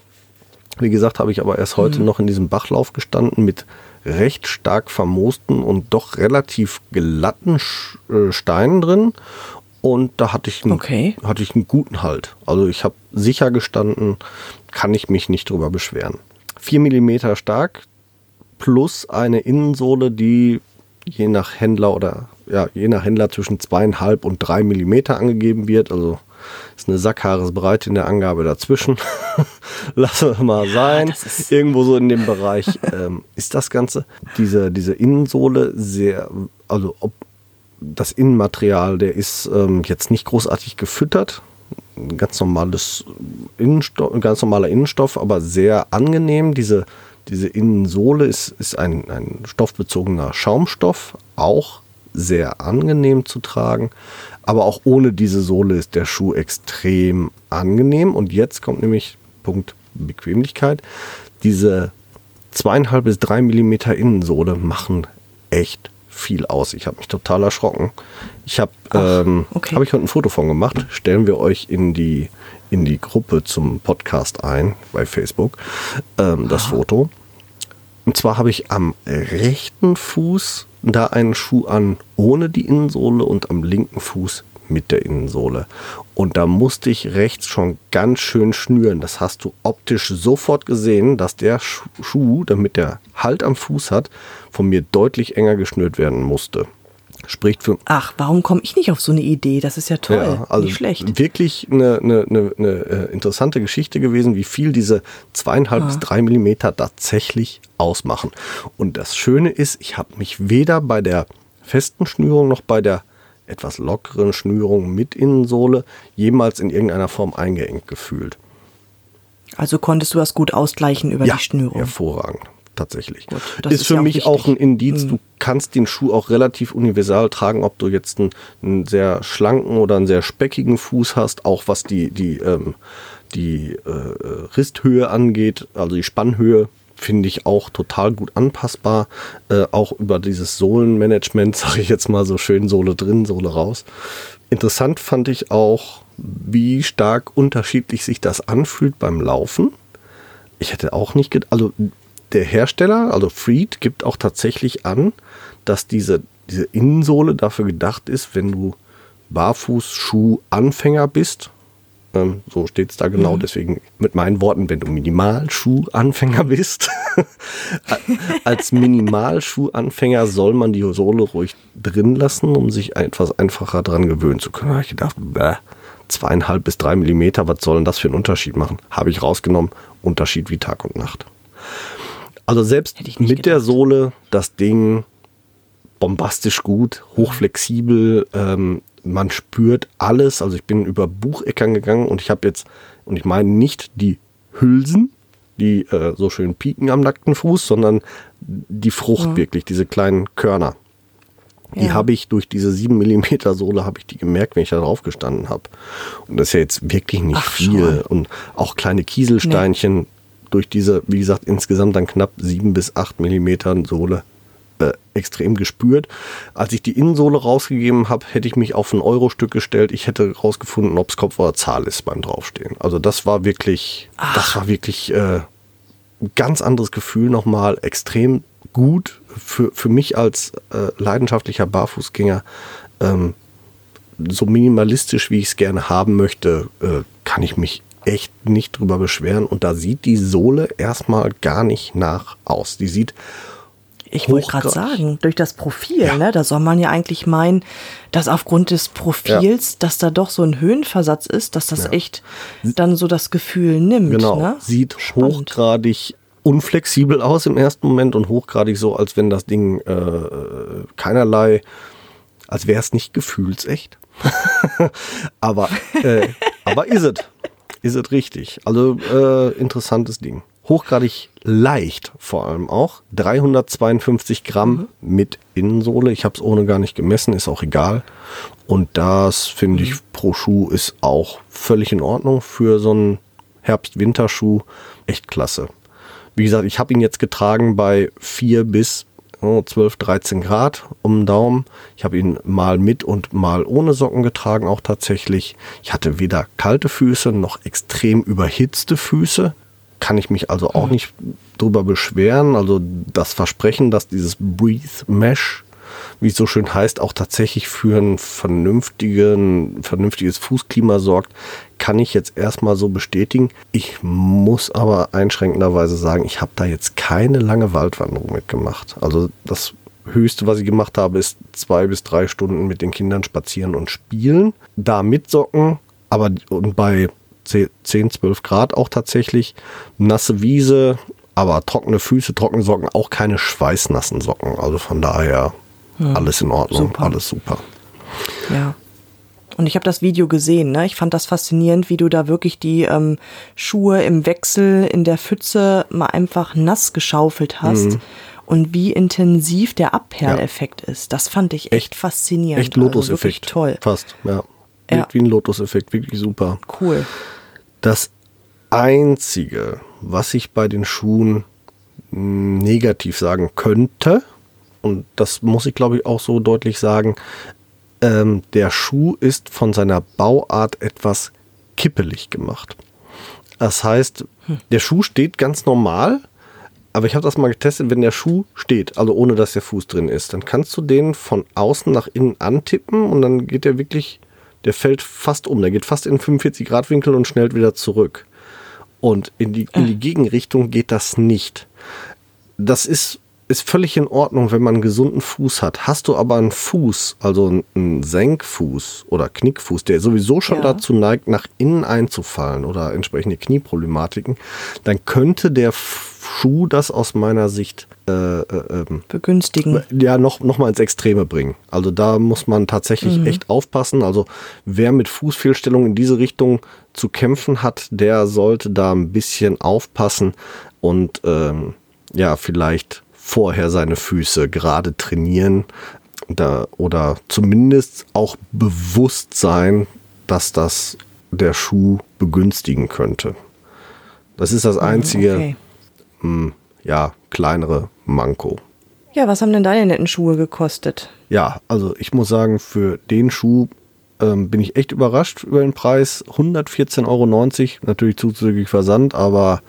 Wie gesagt, habe ich aber erst heute noch in diesem Bachlauf gestanden mit recht stark vermoosten und doch relativ glatten äh, Steinen drin. Und da hatte ich, einen, Okay. hatte ich einen guten Halt. Also ich habe sicher gestanden, kann ich mich nicht drüber beschweren. 4 mm stark plus eine Innensohle, die je nach Händler oder ja, je nach Händler zwischen zweieinhalb und drei Millimeter angegeben wird. Also ist eine Sackhaaresbreite in der Angabe dazwischen. Lassen wir mal sein. ist- Irgendwo so in dem Bereich ähm, ist das Ganze. Diese, diese Innensohle sehr, also ob das Innenmaterial, der ist ähm, jetzt nicht großartig gefüttert. Ein ganz normales Innenstoff, ganz normaler Innenstoff, aber sehr angenehm. Diese, diese Innensohle ist, ist ein, ein stoffbezogener Schaumstoff, auch sehr angenehm zu tragen. Aber auch ohne diese Sohle ist der Schuh extrem angenehm. Und jetzt kommt nämlich Punkt Bequemlichkeit. Diese zweieinhalb bis drei Millimeter Innensohle machen echt viel aus. Ich habe mich total erschrocken. Ich habe ähm, okay. habe ich heute ein Foto von gemacht. Stellen wir euch in die in die Gruppe zum Podcast ein bei Facebook ähm, das Foto. Und zwar habe ich am rechten Fuß da einen Schuh an ohne die Innensohle und am linken Fuß mit der Innensohle. Und da musste ich rechts schon ganz schön schnüren. Das hast du optisch sofort gesehen, dass der Schu- Schuh, damit der Halt am Fuß hat, von mir deutlich enger geschnürt werden musste. Spricht für Ach, warum komme ich nicht auf so eine Idee? Das ist ja toll. ja, also nicht schlecht. Wirklich eine, eine, eine, eine äh, interessante Geschichte gewesen, wie viel diese zweieinhalb bis drei Millimeter tatsächlich ausmachen. Und das Schöne ist, ich habe mich weder bei der festen Schnürung noch bei der etwas lockeren Schnürung mit Innensohle jemals in irgendeiner Form eingeengt gefühlt. Also konntest du das gut ausgleichen über die Schnürung. hervorragend. Tatsächlich. Gut, das ist, für ja auch mich auch ein wichtig. Mhm. Indiz, du kannst den Schuh auch relativ universal tragen, ob du jetzt einen, einen sehr schlanken oder einen sehr speckigen Fuß hast, auch was die, die, ähm, die äh, Risthöhe angeht, also die Spannhöhe, finde ich auch total gut anpassbar. Äh, auch über dieses Sohlenmanagement, sage ich jetzt mal so schön, Sohle drin, Sohle raus. Interessant fand ich auch, wie stark unterschiedlich sich das anfühlt beim Laufen. Ich hätte auch nicht gedacht, also der Hersteller, also Freed, gibt auch tatsächlich an, dass diese, diese Innensohle dafür gedacht ist, wenn du Barfußschuh-Anfänger bist. Ähm, so steht es da genau. Deswegen mit meinen Worten, wenn du Minimalschuh-Anfänger bist. Als Minimalschuh-Anfänger soll man die Sohle ruhig drin lassen, um sich etwas einfacher dran gewöhnen zu können. Da habe ich gedacht, bäh, zweieinhalb bis drei Millimeter, was soll denn das für einen Unterschied machen? Habe ich rausgenommen. Unterschied wie Tag und Nacht. Also selbst mit der gedacht. Sohle das Ding bombastisch gut, hochflexibel, ähm, man spürt alles. Also ich bin über Bucheckern gegangen und ich habe jetzt, und ich meine nicht die Hülsen, die äh, so schön pieken am nackten Fuß, sondern die Frucht Ja. wirklich, diese kleinen Körner. Die Ja. habe ich durch diese 7 mm Sohle habe ich die gemerkt, wenn ich da drauf gestanden habe. Und das ist ja jetzt wirklich nicht Ach, viel. schon. Und auch kleine Kieselsteinchen durch diese, wie gesagt, insgesamt dann knapp 7 bis 8 mm Sohle äh, extrem gespürt. Als ich die Innensohle rausgegeben habe, hätte ich mich auf ein Euro-Stück gestellt. Ich hätte rausgefunden, ob es Kopf oder Zahl ist beim Draufstehen. Also das war wirklich, das war wirklich äh, ein ganz anderes Gefühl nochmal, extrem gut für, für mich als äh, leidenschaftlicher Barfußgänger. Ähm, so minimalistisch, wie ich es gerne haben möchte, äh, kann ich mich echt nicht drüber beschweren. Und da sieht die Sohle erstmal gar nicht nach aus. Die sieht Ich wollte gerade sagen, durch das Profil, Ja. ne, da soll man ja eigentlich meinen, dass aufgrund des Profils, dass da doch so ein Höhenversatz ist, dass das Ja. echt dann so das Gefühl nimmt. Genau, Ne? sieht Spannend. hochgradig unflexibel aus im ersten Moment und hochgradig so, als wenn das Ding äh, keinerlei, als wäre es nicht gefühlsecht. aber, äh, aber ist es. Ist es richtig. Also äh, interessantes Ding. Hochgradig leicht vor allem auch. 352 Gramm mit Innensohle. Ich habe es ohne gar nicht gemessen, ist auch egal. Und das finde ich pro Schuh ist auch völlig in Ordnung für so einen Herbst-Winterschuh. Echt klasse. Wie gesagt, ich habe ihn jetzt getragen bei 4 bis 12, 13 Grad um den Daumen. Ich habe ihn mal mit und mal ohne Socken getragen, auch tatsächlich. Ich hatte weder kalte Füße noch extrem überhitzte Füße. Kann ich mich also auch nicht drüber beschweren. Also das Versprechen, dass dieses Breathe Mesh, wie es so schön heißt, auch tatsächlich für ein vernünftigen, vernünftiges Fußklima sorgt, kann ich jetzt erstmal so bestätigen. Ich muss aber einschränkenderweise sagen, ich habe da jetzt keine lange Waldwanderung mitgemacht. Also das Höchste, was ich gemacht habe, ist zwei bis drei Stunden mit den Kindern spazieren und spielen. Da mit Socken, aber und bei 10, 12 Grad auch tatsächlich. Nasse Wiese, aber trockene Füße, trockene Socken, auch keine schweißnassen Socken. Also von daher alles in Ordnung, super. alles super. Ja. Und ich habe das Video gesehen, ne? Ich fand das faszinierend, wie du da wirklich die ähm, Schuhe im Wechsel in der Pfütze mal einfach nass geschaufelt hast. Mhm. Und wie intensiv der Abperleffekt ist. Das fand ich echt, faszinierend. Echt Also Lotus-Effekt. wirklich toll. Fast, ja. Ja. Wie ein Lotus-Effekt, wirklich super. Cool. Das Einzige, was ich bei den Schuhen negativ sagen könnte, und das muss ich glaube ich auch so deutlich sagen, ähm, der Schuh ist von seiner Bauart etwas kippelig gemacht. Das heißt, der Schuh steht ganz normal, aber ich habe das mal getestet, wenn der Schuh steht, also ohne dass der Fuß drin ist, dann kannst du den von außen nach innen antippen und dann geht der wirklich, der fällt fast um, der geht fast in 45 Grad Winkel und schnellt wieder zurück. Und in die, in die Gegenrichtung geht das nicht. Das ist, ist völlig in Ordnung, wenn man einen gesunden Fuß hat. Hast du aber einen Fuß, also einen- Senkfuß oder Knickfuß, der sowieso schon Ja. dazu neigt, nach innen einzufallen oder entsprechende Knieproblematiken, dann könnte der Schuh das aus meiner Sicht äh, äh, ähm, Begünstigen. ja noch, noch mal ins Extreme bringen. Also da muss man tatsächlich echt aufpassen. Also wer mit Fußfehlstellungen in diese Richtung zu kämpfen hat, der sollte da ein bisschen aufpassen und ähm, ja, vielleicht vorher seine Füße gerade trainieren da, oder zumindest auch bewusst sein, dass das der Schuh begünstigen könnte. Das ist das einzige, Okay. ja, kleinere Manko. Ja, was haben denn deine netten Schuhe gekostet? Ja, also ich muss sagen, für den Schuh ähm, bin ich echt überrascht über den Preis. 114,90 Euro, natürlich zuzüglich Versand, aber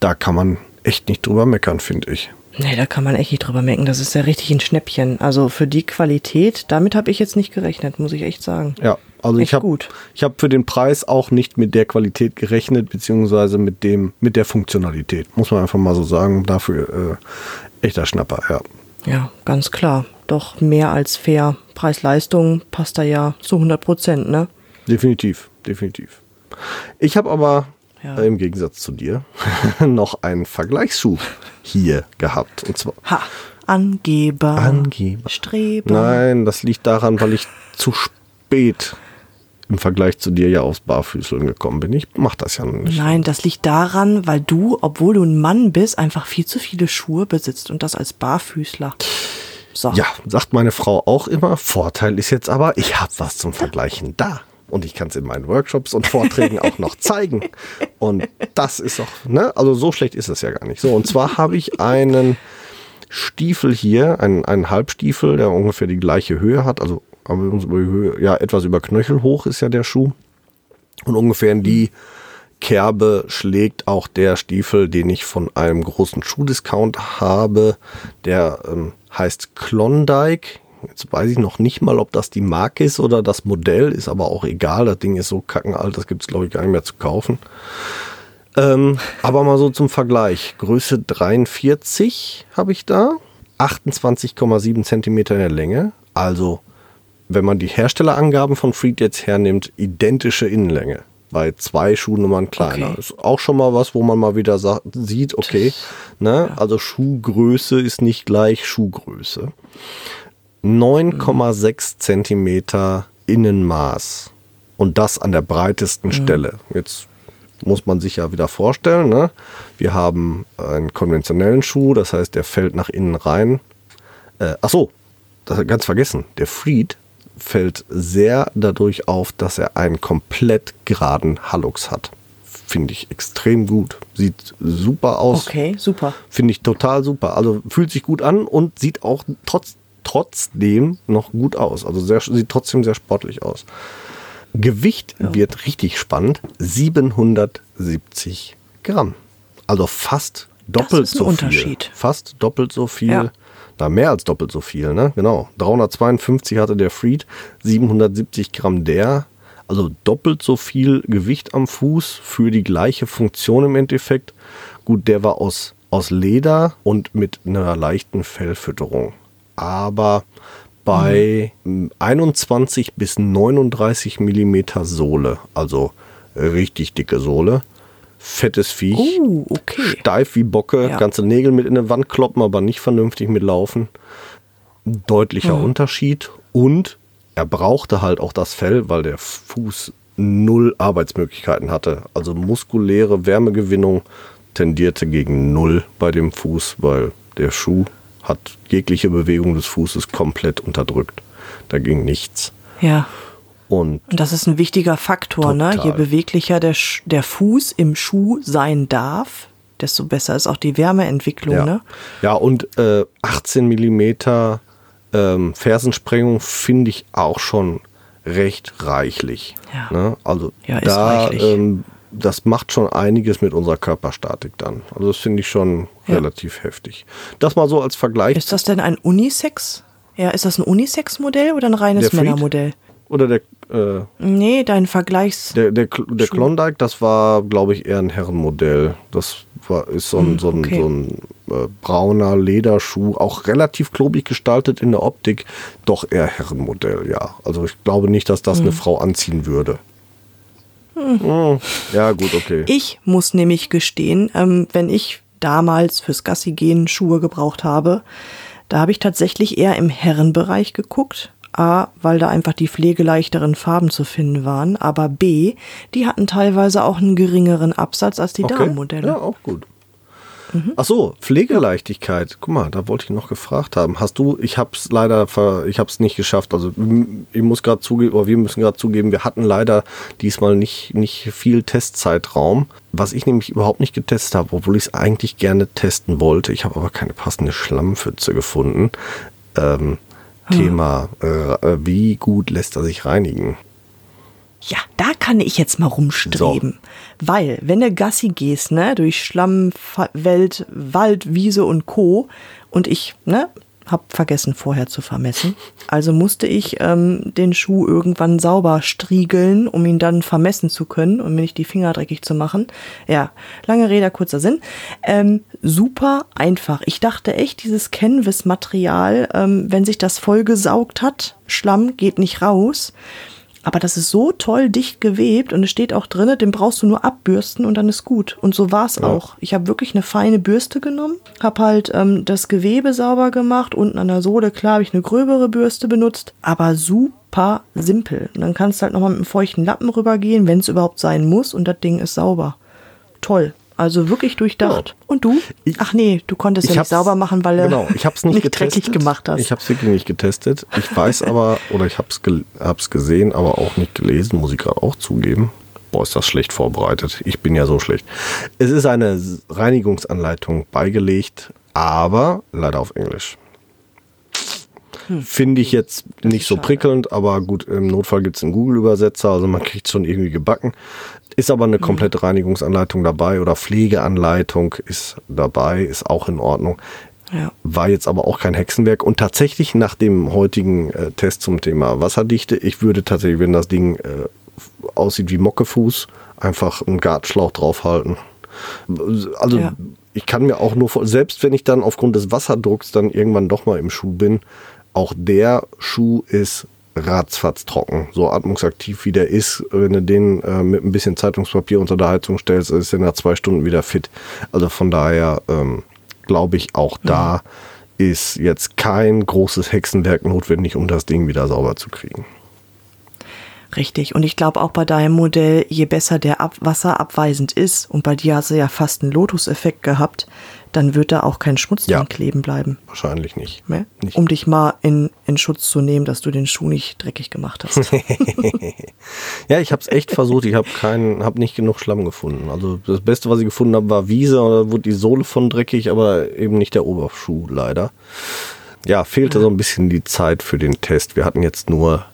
da kann man echt nicht drüber meckern, finde ich. Nee, da kann man echt nicht drüber mecken. Das ist ja richtig ein Schnäppchen. Also für die Qualität, damit habe ich jetzt nicht gerechnet, muss ich echt sagen. Ja, also Echt ich habe gut. ich habe für den Preis auch nicht mit der Qualität gerechnet, beziehungsweise mit dem mit der Funktionalität, muss man einfach mal so sagen. Dafür äh, echter Schnapper, ja. Ja, ganz klar. Doch mehr als fair. Preis-Leistung passt da ja zu 100 Prozent, ne? Definitiv, definitiv. Ich habe aber Ja. im Gegensatz zu dir noch einen Vergleichsschuh hier gehabt. Und zwar Ha. Angeber. Angeber. Streber. Nein, das liegt daran, weil ich zu spät im Vergleich zu dir ja aufs Barfüßeln gekommen bin. Ich mach das ja nicht. Nein, das liegt daran, weil du, obwohl du ein Mann bist, einfach viel zu viele Schuhe besitzt und das als Barfüßler. So. Ja, sagt meine Frau auch immer. Vorteil ist jetzt aber, ich habe was zum Vergleichen da. Und ich kann es in meinen Workshops und Vorträgen auch noch zeigen. Und das ist doch, ne? Also so schlecht ist es ja gar nicht. So, und zwar habe ich einen Stiefel hier, einen, einen Halbstiefel, der ungefähr die gleiche Höhe hat. Also aber unsere Höhe, ja, etwas über Knöchel hoch ist ja der Schuh. Und ungefähr in die Kerbe schlägt auch der Stiefel, den ich von einem großen Schuhdiscount habe. Der ähm, heißt Klondike. Jetzt weiß ich noch nicht mal, ob das die Marke ist oder das Modell, ist aber auch egal. Das Ding ist so kackenalt, das gibt es, glaube ich, gar nicht mehr zu kaufen. Ähm, aber mal so zum Vergleich. Größe 43 habe ich da. 28,7 Zentimeter in der Länge. Also, wenn man die Herstellerangaben von Freed jetzt hernimmt, identische Innenlänge. Bei zwei Schuhnummern kleiner. Okay. Ist auch schon mal was, wo man mal wieder sa- sieht, okay, ne? also Schuhgröße ist nicht gleich Schuhgröße. 9,6 Zentimeter Innenmaß. Und das an der breitesten Stelle. Jetzt muss man sich ja wieder vorstellen, ne? wir haben einen konventionellen Schuh, das heißt, der fällt nach innen rein. Äh, ach so, das hat ganz vergessen. Der Freed fällt sehr dadurch auf, dass er einen komplett geraden Hallux hat. Finde ich extrem gut. Sieht super aus. Okay, super. Finde ich total super. Also fühlt sich gut an und sieht auch trotz, trotzdem noch gut aus. Also sehr, sieht trotzdem sehr sportlich aus. Gewicht wird richtig spannend. 770 Gramm. Also fast doppelt so Unterschied. viel. Fast doppelt so viel. Ja. Na, mehr als doppelt so viel, ne? Genau. 352 hatte der Freed, 770 Gramm der. Also doppelt so viel Gewicht am Fuß für die gleiche Funktion im Endeffekt. Gut, der war aus, aus Leder und mit einer leichten Fellfütterung. Aber bei mm, 21 bis 39 Millimeter Sohle, also richtig dicke Sohle, fettes Viech, Uh, okay. steif wie Bocke, Ja. ganze Nägel mit in die Wand kloppen, aber nicht vernünftig mitlaufen. Ein Deutlicher Mhm. Unterschied und er brauchte halt auch das Fell, weil der Fuß null Arbeitsmöglichkeiten hatte. Also muskuläre Wärmegewinnung tendierte gegen null bei dem Fuß, weil der Schuh hat jegliche Bewegung des Fußes komplett unterdrückt. Da ging nichts. Ja. Und Und das ist ein wichtiger Faktor, ne? Total. Je beweglicher der, Sch- der Fuß im Schuh sein darf, desto besser ist auch die Wärmeentwicklung, Ja, ne? ja und äh, 18 Millimeter ähm, Fersensprengung finde ich auch schon recht reichlich. Ja. Ne? Also Ja, ist da, reichlich. ähm, das macht schon einiges mit unserer Körperstatik dann. Also das finde ich schon Ja. relativ heftig. Das mal so als Vergleich. Ist das denn ein Unisex? Ja, ist das ein Unisex-Modell oder ein reines? Männermodell? Oder der, äh, Nee, dein Vergleichs. der, der, der Schuh. Klondike, das war, glaube ich, eher ein Herrenmodell. Das war, ist so ein, Hm, so ein, okay. so ein äh, brauner Lederschuh, auch relativ klobig gestaltet in der Optik, doch eher Herrenmodell, ja. Also ich glaube nicht, dass das Hm. eine Frau anziehen würde. Hm, Ja, gut, okay. Ich muss nämlich gestehen, ähm, wenn ich damals fürs Gassi gehen Schuhe gebraucht habe, da habe ich tatsächlich eher im Herrenbereich geguckt. A, weil da einfach die pflegeleichteren Farben zu finden waren, aber B, die hatten teilweise auch einen geringeren Absatz als die okay. Damenmodelle. Ja, auch gut. Ach so, Pflegeleichtigkeit. Guck mal, da wollte ich noch gefragt haben. Hast du, ich habe es leider, ver, ich habe es nicht geschafft. Also ich muss gerade zugeben, oder wir müssen gerade zugeben, wir hatten leider diesmal nicht, nicht viel Testzeitraum. Was ich nämlich überhaupt nicht getestet habe, obwohl ich es eigentlich gerne testen wollte. Ich habe aber keine passende Schlammpfütze gefunden. Ähm, Thema, äh, wie gut lässt er sich reinigen? Ja, da kann ich jetzt mal rumstreben. Weil, wenn du Gassi gehst, ne, durch Schlamm, Welt, Wald, Wiese und Co. und ich, ne, hab vergessen vorher zu vermessen. Also musste ich ähm, den Schuh irgendwann sauber striegeln, um ihn dann vermessen zu können und mir nicht die Finger dreckig zu machen. Ja, lange Rede, kurzer Sinn. Ähm, super einfach. Ich dachte echt, dieses Canvas-Material, ähm, wenn sich das vollgesaugt hat, Schlamm geht nicht raus. Aber das ist so toll dicht gewebt und es steht auch drin, den brauchst du nur abbürsten und dann ist gut. Und so war es Ja. auch. Ich habe wirklich eine feine Bürste genommen, habe halt ähm, das Gewebe sauber gemacht. Unten an der Sohle, klar, habe ich eine gröbere Bürste benutzt, aber super simpel. Und dann kannst du halt nochmal mit einem feuchten Lappen rübergehen, wenn es überhaupt sein muss und das Ding ist sauber. Toll. Also wirklich durchdacht. Und du? Ach nee, du konntest ja nicht sauber machen, weil du genau, ich hab's nicht, getestet. dreckig gemacht hast. Ich habe es wirklich nicht getestet. Ich weiß aber, oder ich habe es ge hab's gesehen, aber auch nicht gelesen, muss ich gerade auch zugeben. Boah, ist das schlecht vorbereitet. Ich bin ja so schlecht. Es ist eine Reinigungsanleitung beigelegt, aber leider auf Englisch. Finde ich jetzt nicht so schade. prickelnd, aber gut, im Notfall gibt es einen Google-Übersetzer, also man kriegt schon irgendwie gebacken. Ist aber eine komplette Reinigungsanleitung dabei oder Pflegeanleitung ist dabei, ist auch in Ordnung. Ja. War jetzt aber auch kein Hexenwerk. Und tatsächlich nach dem heutigen äh, Test zum Thema Wasserdichte, ich würde tatsächlich, wenn das Ding äh, aussieht wie Mockefuß, einfach einen Gartschlauch draufhalten. Also Ja. ich kann mir auch nur, selbst wenn ich dann aufgrund des Wasserdrucks dann irgendwann doch mal im Schuh bin, auch der Schuh ist ratzfatz trocken. So atmungsaktiv wie der ist, wenn du den äh, mit ein bisschen Zeitungspapier unter der Heizung stellst, ist er nach zwei Stunden wieder fit. Also von daher ähm, glaube ich, auch da ist jetzt kein großes Hexenwerk notwendig, um das Ding wieder sauber zu kriegen. Richtig. Und ich glaube auch bei deinem Modell, je besser der Ab Wasser abweisend ist, und bei dir hast du ja fast einen Lotus-Effekt gehabt, dann wird da auch kein Schmutz Ja. dran kleben bleiben. Wahrscheinlich nicht. Ne? Nicht. Um dich mal in, in Schutz zu nehmen, dass du den Schuh nicht dreckig gemacht hast. Ja, ich habe es echt versucht. Ich habe keinen, habe nicht genug Schlamm gefunden. Also das Beste, was ich gefunden habe, war Wiese. Da wurde die Sohle von dreckig, aber eben nicht der Oberschuh leider. Ja, fehlte so ein bisschen die Zeit für den Test. Wir hatten jetzt nur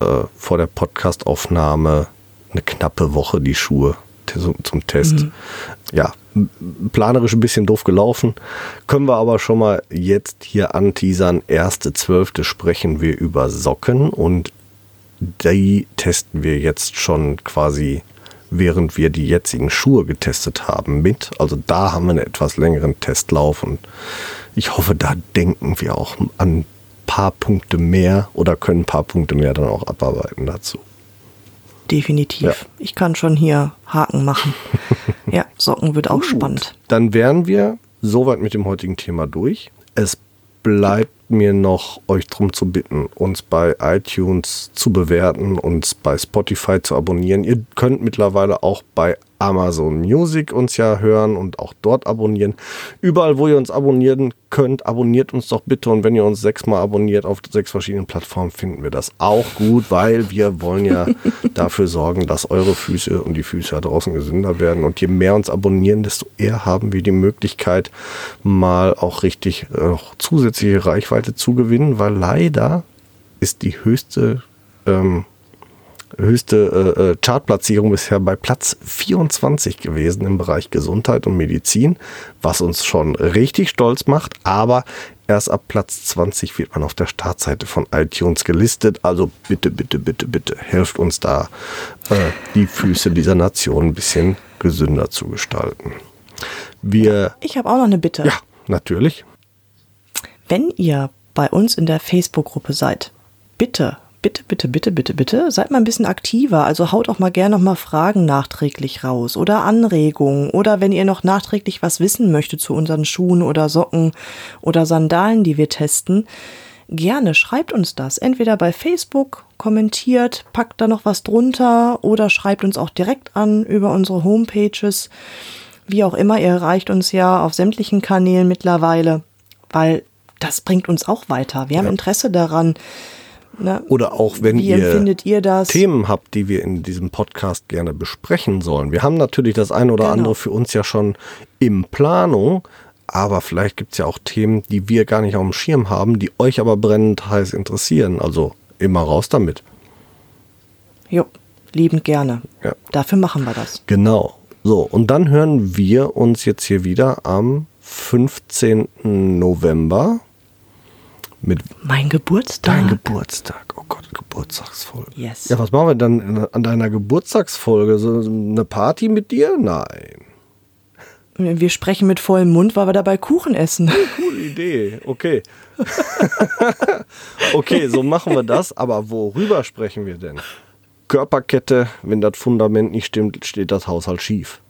äh, vor der Podcastaufnahme eine knappe Woche die Schuhe zum, zum Test. Ja, m- planerisch ein bisschen doof gelaufen. Können wir aber schon mal jetzt hier anteasern. Erste Zwölfte sprechen wir über Socken und die testen wir jetzt schon quasi, während wir die jetzigen Schuhe getestet haben, mit. Also da haben wir einen etwas längeren Testlauf und ich hoffe, da denken wir auch an ein paar Punkte mehr oder können ein paar Punkte mehr dann auch abarbeiten dazu. Definitiv. Ja. Ich kann schon hier Haken machen. ja, Socken wird auch spannend. Dann wären wir soweit mit dem heutigen Thema durch. Es bleibt mir noch, euch darum zu bitten, uns bei iTunes zu bewerten, uns bei Spotify zu abonnieren. Ihr könnt mittlerweile auch bei Amazon Music uns ja hören und auch dort abonnieren. Überall, wo ihr uns abonnieren könnt, abonniert uns doch bitte. Und wenn ihr uns sechsmal abonniert auf sechs verschiedenen Plattformen, finden wir das auch gut, weil wir wollen ja dafür sorgen, dass eure Füße und die Füße da draußen gesünder werden. Und je mehr uns abonnieren, desto eher haben wir die Möglichkeit, mal auch richtig noch zusätzliche Reichweite zu gewinnen, weil leider ist die höchste ähm, höchste äh, äh, Chartplatzierung bisher bei Platz 24 gewesen im Bereich Gesundheit und Medizin, was uns schon richtig stolz macht, aber erst ab Platz 20 wird man auf der Startseite von iTunes gelistet. Also bitte, bitte, bitte, bitte helft uns da, äh, die Füße dieser Nation ein bisschen gesünder zu gestalten. Wir, Ich habe auch noch eine Bitte. ja, natürlich. Wenn ihr bei uns in der Facebook-Gruppe seid, bitte, bitte, bitte, bitte, bitte, bitte, seid mal ein bisschen aktiver. Also haut auch mal gerne noch mal Fragen nachträglich raus oder Anregungen oder wenn ihr noch nachträglich was wissen möchtet zu unseren Schuhen oder Socken oder Sandalen, die wir testen. Gerne schreibt uns das. Entweder bei Facebook, kommentiert, packt da noch was drunter oder schreibt uns auch direkt an über unsere Homepages. Wie auch immer, ihr erreicht uns ja auf sämtlichen Kanälen mittlerweile, weil das bringt uns auch weiter. Wir haben Interesse daran. Ne? Oder auch wenn Wie ihr? Themen habt, die wir in diesem Podcast gerne besprechen sollen. Wir haben natürlich das eine oder Genau. andere für uns ja schon in Planung, aber vielleicht gibt es ja auch Themen, die wir gar nicht auf dem Schirm haben, die euch aber brennend heiß interessieren. Also immer raus damit. Jo, liebend gerne. Ja. Dafür machen wir das. Genau. So, und dann hören wir uns jetzt hier wieder am 15. November mit Mein Geburtstag. deinem Geburtstag. Oh Gott, Geburtstagsfolge. Yes. Ja, was machen wir dann an deiner Geburtstagsfolge? So eine Party mit dir? Nein. Wir sprechen mit vollem Mund, weil wir dabei Kuchen essen. Coole Idee. Okay. okay, so machen wir das. Aber worüber sprechen wir denn? Körperkette. Wenn das Fundament nicht stimmt, steht das Haus halt schief.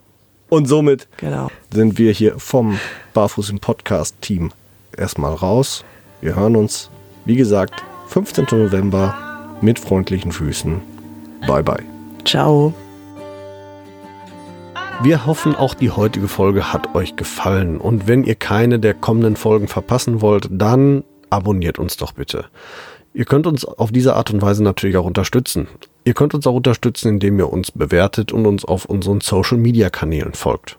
Und somit Genau. sind wir hier vom Barfuß im Podcast-Team erstmal raus. Wir hören uns, wie gesagt, 15. November mit freundlichen Füßen. Bye bye. Ciao. Wir hoffen, auch die heutige Folge hat euch gefallen. Und wenn ihr keine der kommenden Folgen verpassen wollt, dann abonniert uns doch bitte. Ihr könnt uns auf diese Art und Weise natürlich auch unterstützen. Ihr könnt uns auch unterstützen, indem ihr uns bewertet und uns auf unseren Social-Media-Kanälen folgt.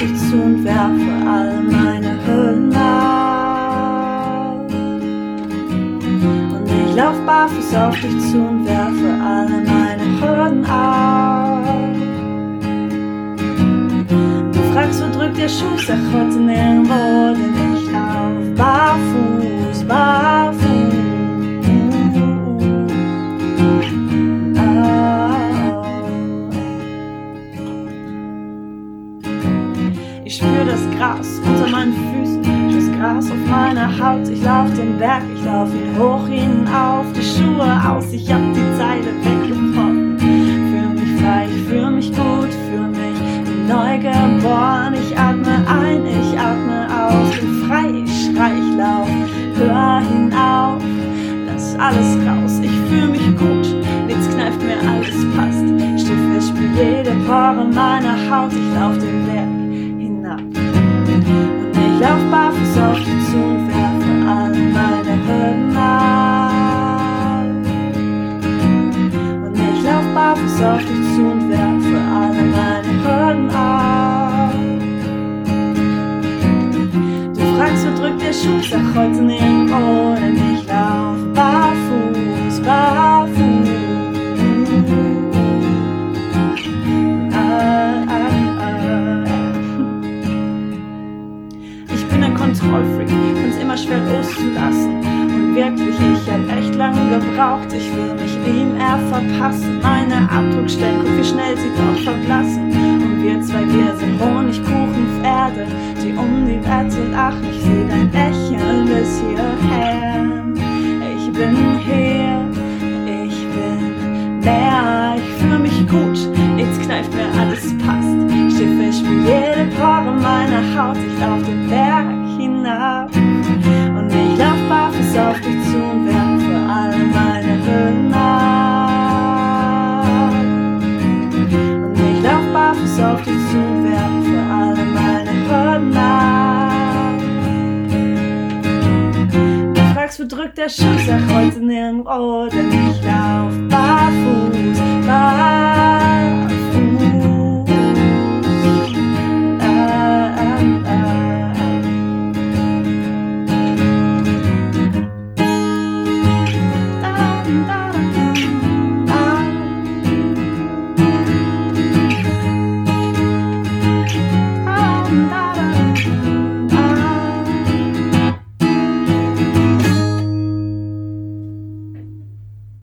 Dich zu und werfe gebraucht. Ich will mich ihm eher verpassen. Meine Abdruckstellen, guck wie schnell sie doch verblassen. Und wir zwei, wir sind Honigkuchenpferde,